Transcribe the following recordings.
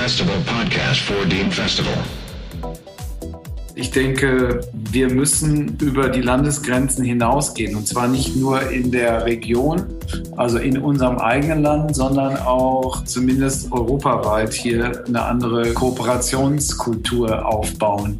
Festival podcast for Dean Festival. Ich denke, wir müssen über die Landesgrenzen hinausgehen. Und zwar nicht nur in der Region, also in unserem eigenen Land, sondern auch zumindest europaweit hier eine andere Kooperationskultur aufbauen.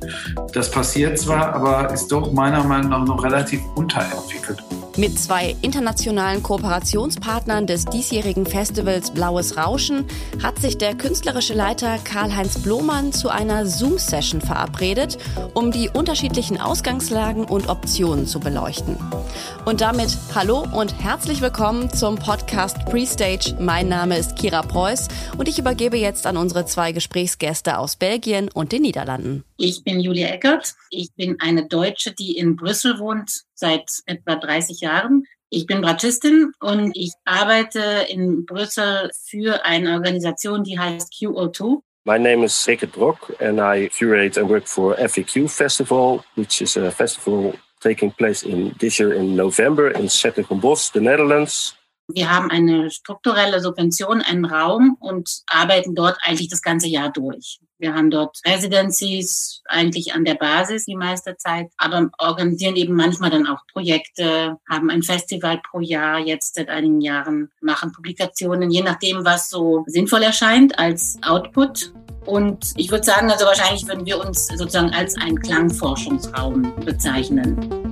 Das passiert zwar, aber ist doch meiner Meinung nach noch relativ unterentwickelt. Mit zwei internationalen Kooperationspartnern des diesjährigen Festivals Blaues Rauschen hat sich der künstlerische Leiter Karl-Heinz Blomann zu einer Zoom-Session verabredet, um die unterschiedlichen Ausgangslagen und Optionen zu beleuchten. Und damit hallo und herzlich willkommen zum Podcast Prestage. Mein Name ist Kira Preuß und ich übergebe jetzt an unsere zwei Gesprächsgäste aus Belgien und den Niederlanden. Ich bin Julia Eckert. Ich bin eine Deutsche, die in Brüssel wohnt seit etwa 30 Jahren. Ich bin Bratschistin und ich arbeite in Brüssel für eine Organisation, die heißt QO2. My name is Rickert Brock and I curate and work for FAQ Festival, which is a festival taking place in this year in November in Zettergenbos, the Netherlands. Wir haben eine strukturelle Subvention, einen Raum und arbeiten dort eigentlich das ganze Jahr durch. Wir haben dort Residencies eigentlich an der Basis die meiste Zeit, aber organisieren eben manchmal dann auch Projekte, haben ein Festival pro Jahr jetzt seit einigen Jahren, machen Publikationen, je nachdem, was so sinnvoll erscheint als Output. Und ich würde sagen, also wahrscheinlich würden wir uns sozusagen als einen Klangforschungsraum bezeichnen.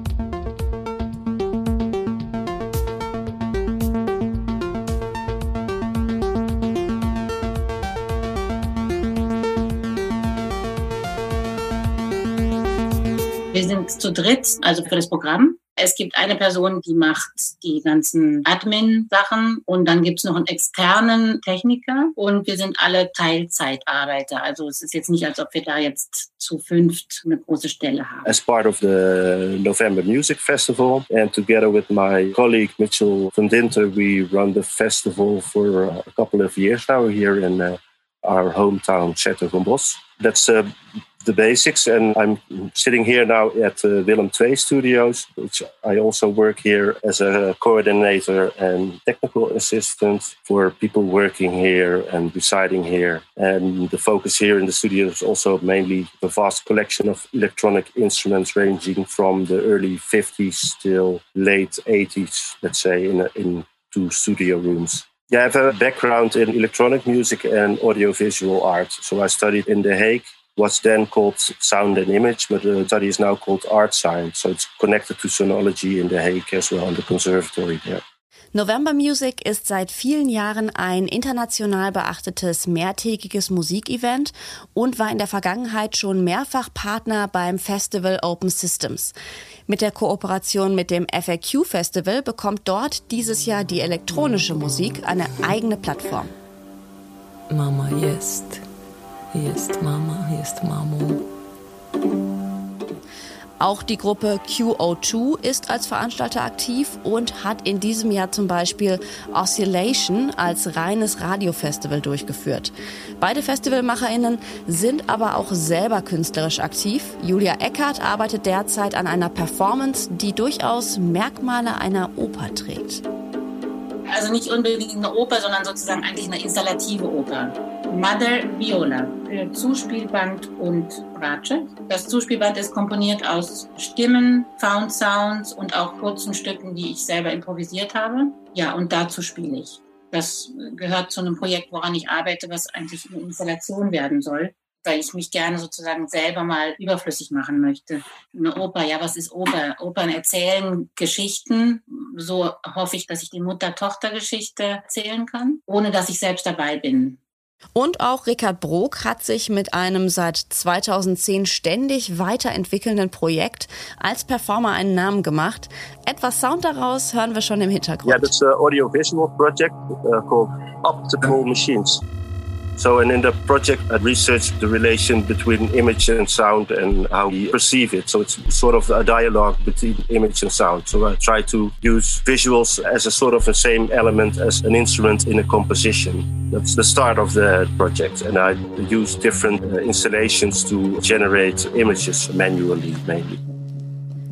Wir sind zu dritt, also für das Programm. Es gibt eine Person, die macht die ganzen Admin-Sachen und dann gibt es noch einen externen Techniker und wir sind alle Teilzeitarbeiter. Also es ist jetzt nicht, als ob wir da jetzt zu fünft eine große Stelle haben. As part of the November Music Festival and together with my colleague Mitchell van Dinter, we run the festival for a couple of years now here in uh, our hometown, Zettergombos. That's uh, the basics. And I'm sitting here now at uh, Willem II Studios, which I also work here as a coordinator and technical assistant for people working here and residing here. And the focus here in the studio is also mainly the vast collection of electronic instruments ranging from the early 50s till late 80s, let's say, in, a, in two studio rooms. Yeah, I have a background in electronic music and audiovisual art. So I studied in The Hague what's then called sound and image, but the study is now called art science. So it's connected to sonology in The Hague as well, in the conservatory there. November Music ist seit vielen Jahren ein international beachtetes mehrtägiges Musikevent und war in der Vergangenheit schon mehrfach Partner beim Festival Open Systems. Mit der Kooperation mit dem FAQ Festival bekommt dort dieses Jahr die elektronische Musik eine eigene Plattform. Mama jest. Jest Mama, jest Mamo. Auch die Gruppe QO2 ist als Veranstalter aktiv und hat in diesem Jahr zum Beispiel Oscillation als reines Radiofestival durchgeführt. Beide FestivalmacherInnen sind aber auch selber künstlerisch aktiv. Julia Eckert arbeitet derzeit an einer Performance, die durchaus Merkmale einer Oper trägt. Also nicht unbedingt eine Oper, sondern sozusagen eigentlich eine installative Oper. Mother Viola für Zuspielband und Bratsche. Das Zuspielband ist komponiert aus Stimmen, Found Sounds und auch kurzen Stücken, die ich selber improvisiert habe. Ja, und dazu spiele ich. Das gehört zu einem Projekt, woran ich arbeite, was eigentlich eine Installation werden soll, weil ich mich gerne sozusagen selber mal überflüssig machen möchte. Eine Oper, ja, was ist Oper? Opern erzählen Geschichten. So hoffe ich, dass ich die Mutter-Tochter-Geschichte erzählen kann, ohne dass ich selbst dabei bin. Und auch Richard Brok hat sich mit einem seit 2010 ständig weiterentwickelnden Projekt als Performer einen Namen gemacht. Etwas Sound daraus hören wir schon im Hintergrund. Yeah, that's an audio-visual project uh, called Optical Machines. So, and in the project, I researched the relation between image and sound and how we perceive it. So, it's sort of a dialogue between image and sound. So, I try to use visuals as a sort of the same element as an instrument in a composition. That's the start of the project. And I use different uh, installations to generate images manually, mainly.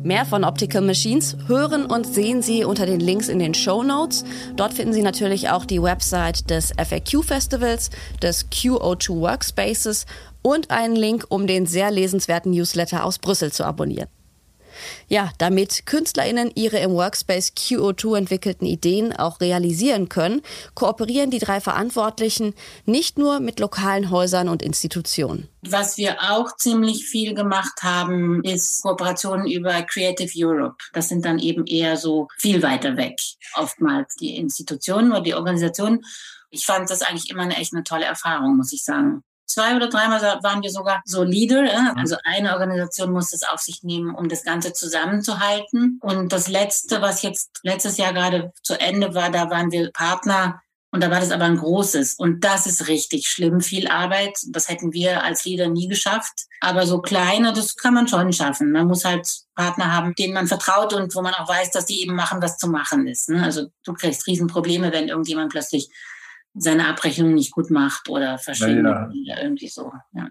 Mehr von Optical Machines hören und sehen Sie unter den Links in den Show Notes. Dort finden Sie natürlich auch die Website des FAQ Festivals, des QO2 Workspaces und einen Link, um den sehr lesenswerten Newsletter aus Brüssel zu abonnieren. Ja, damit KünstlerInnen ihre im Workspace QO2 entwickelten Ideen auch realisieren können, kooperieren die drei Verantwortlichen nicht nur mit lokalen Häusern und Institutionen. Was wir auch ziemlich viel gemacht haben, ist Kooperationen über Creative Europe. Das sind dann eben eher so viel weiter weg. Oftmals die Institutionen oder die Organisationen. Ich fand das eigentlich immer eine echt eine tolle Erfahrung, muss ich sagen zwei oder dreimal waren wir sogar so Leader. Mhm. Also eine Organisation muss es auf sich nehmen, um das Ganze zusammenzuhalten. Und das letzte, was jetzt letztes Jahr gerade zu Ende war, da waren wir Partner. Und da war das aber ein großes. Und das ist richtig schlimm, viel Arbeit. Das hätten wir als Leader nie geschafft. Aber so kleine, das kann man schon schaffen. Man muss halt Partner haben, denen man vertraut und wo man auch weiß, dass die eben machen, was zu machen ist. Ne? Also du kriegst Riesenprobleme, wenn irgendjemand plötzlich seine Abrechnung nicht gut macht oder verschwindet ja. oder irgendwie so. Ja.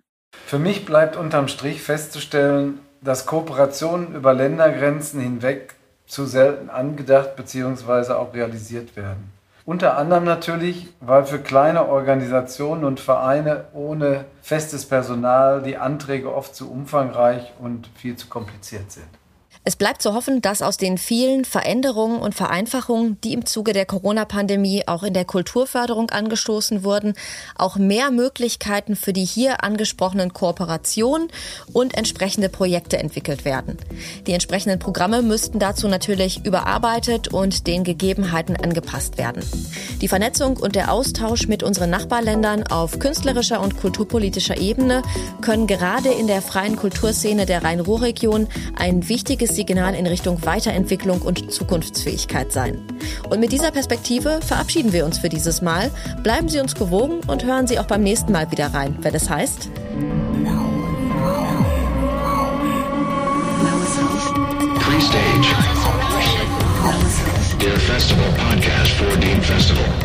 Für mich bleibt unterm Strich festzustellen, dass Kooperationen über Ländergrenzen hinweg zu selten angedacht bzw. auch realisiert werden. Unter anderem natürlich, weil für kleine Organisationen und Vereine ohne festes Personal die Anträge oft zu umfangreich und viel zu kompliziert sind. Es bleibt zu hoffen, dass aus den vielen Veränderungen und Vereinfachungen, die im Zuge der Corona-Pandemie auch in der Kulturförderung angestoßen wurden, auch mehr Möglichkeiten für die hier angesprochenen Kooperationen und entsprechende Projekte entwickelt werden. Die entsprechenden Programme müssten dazu natürlich überarbeitet und den Gegebenheiten angepasst werden. Die Vernetzung und der Austausch mit unseren Nachbarländern auf künstlerischer und kulturpolitischer Ebene können gerade in der freien Kulturszene der Rhein-Ruhr-Region ein wichtiges Signal in Richtung Weiterentwicklung und Zukunftsfähigkeit sein. Und mit dieser Perspektive verabschieden wir uns für dieses Mal. Bleiben Sie uns gewogen und hören Sie auch beim nächsten Mal wieder rein, wenn es heißt. Pre-Stage. Der Festival Podcast.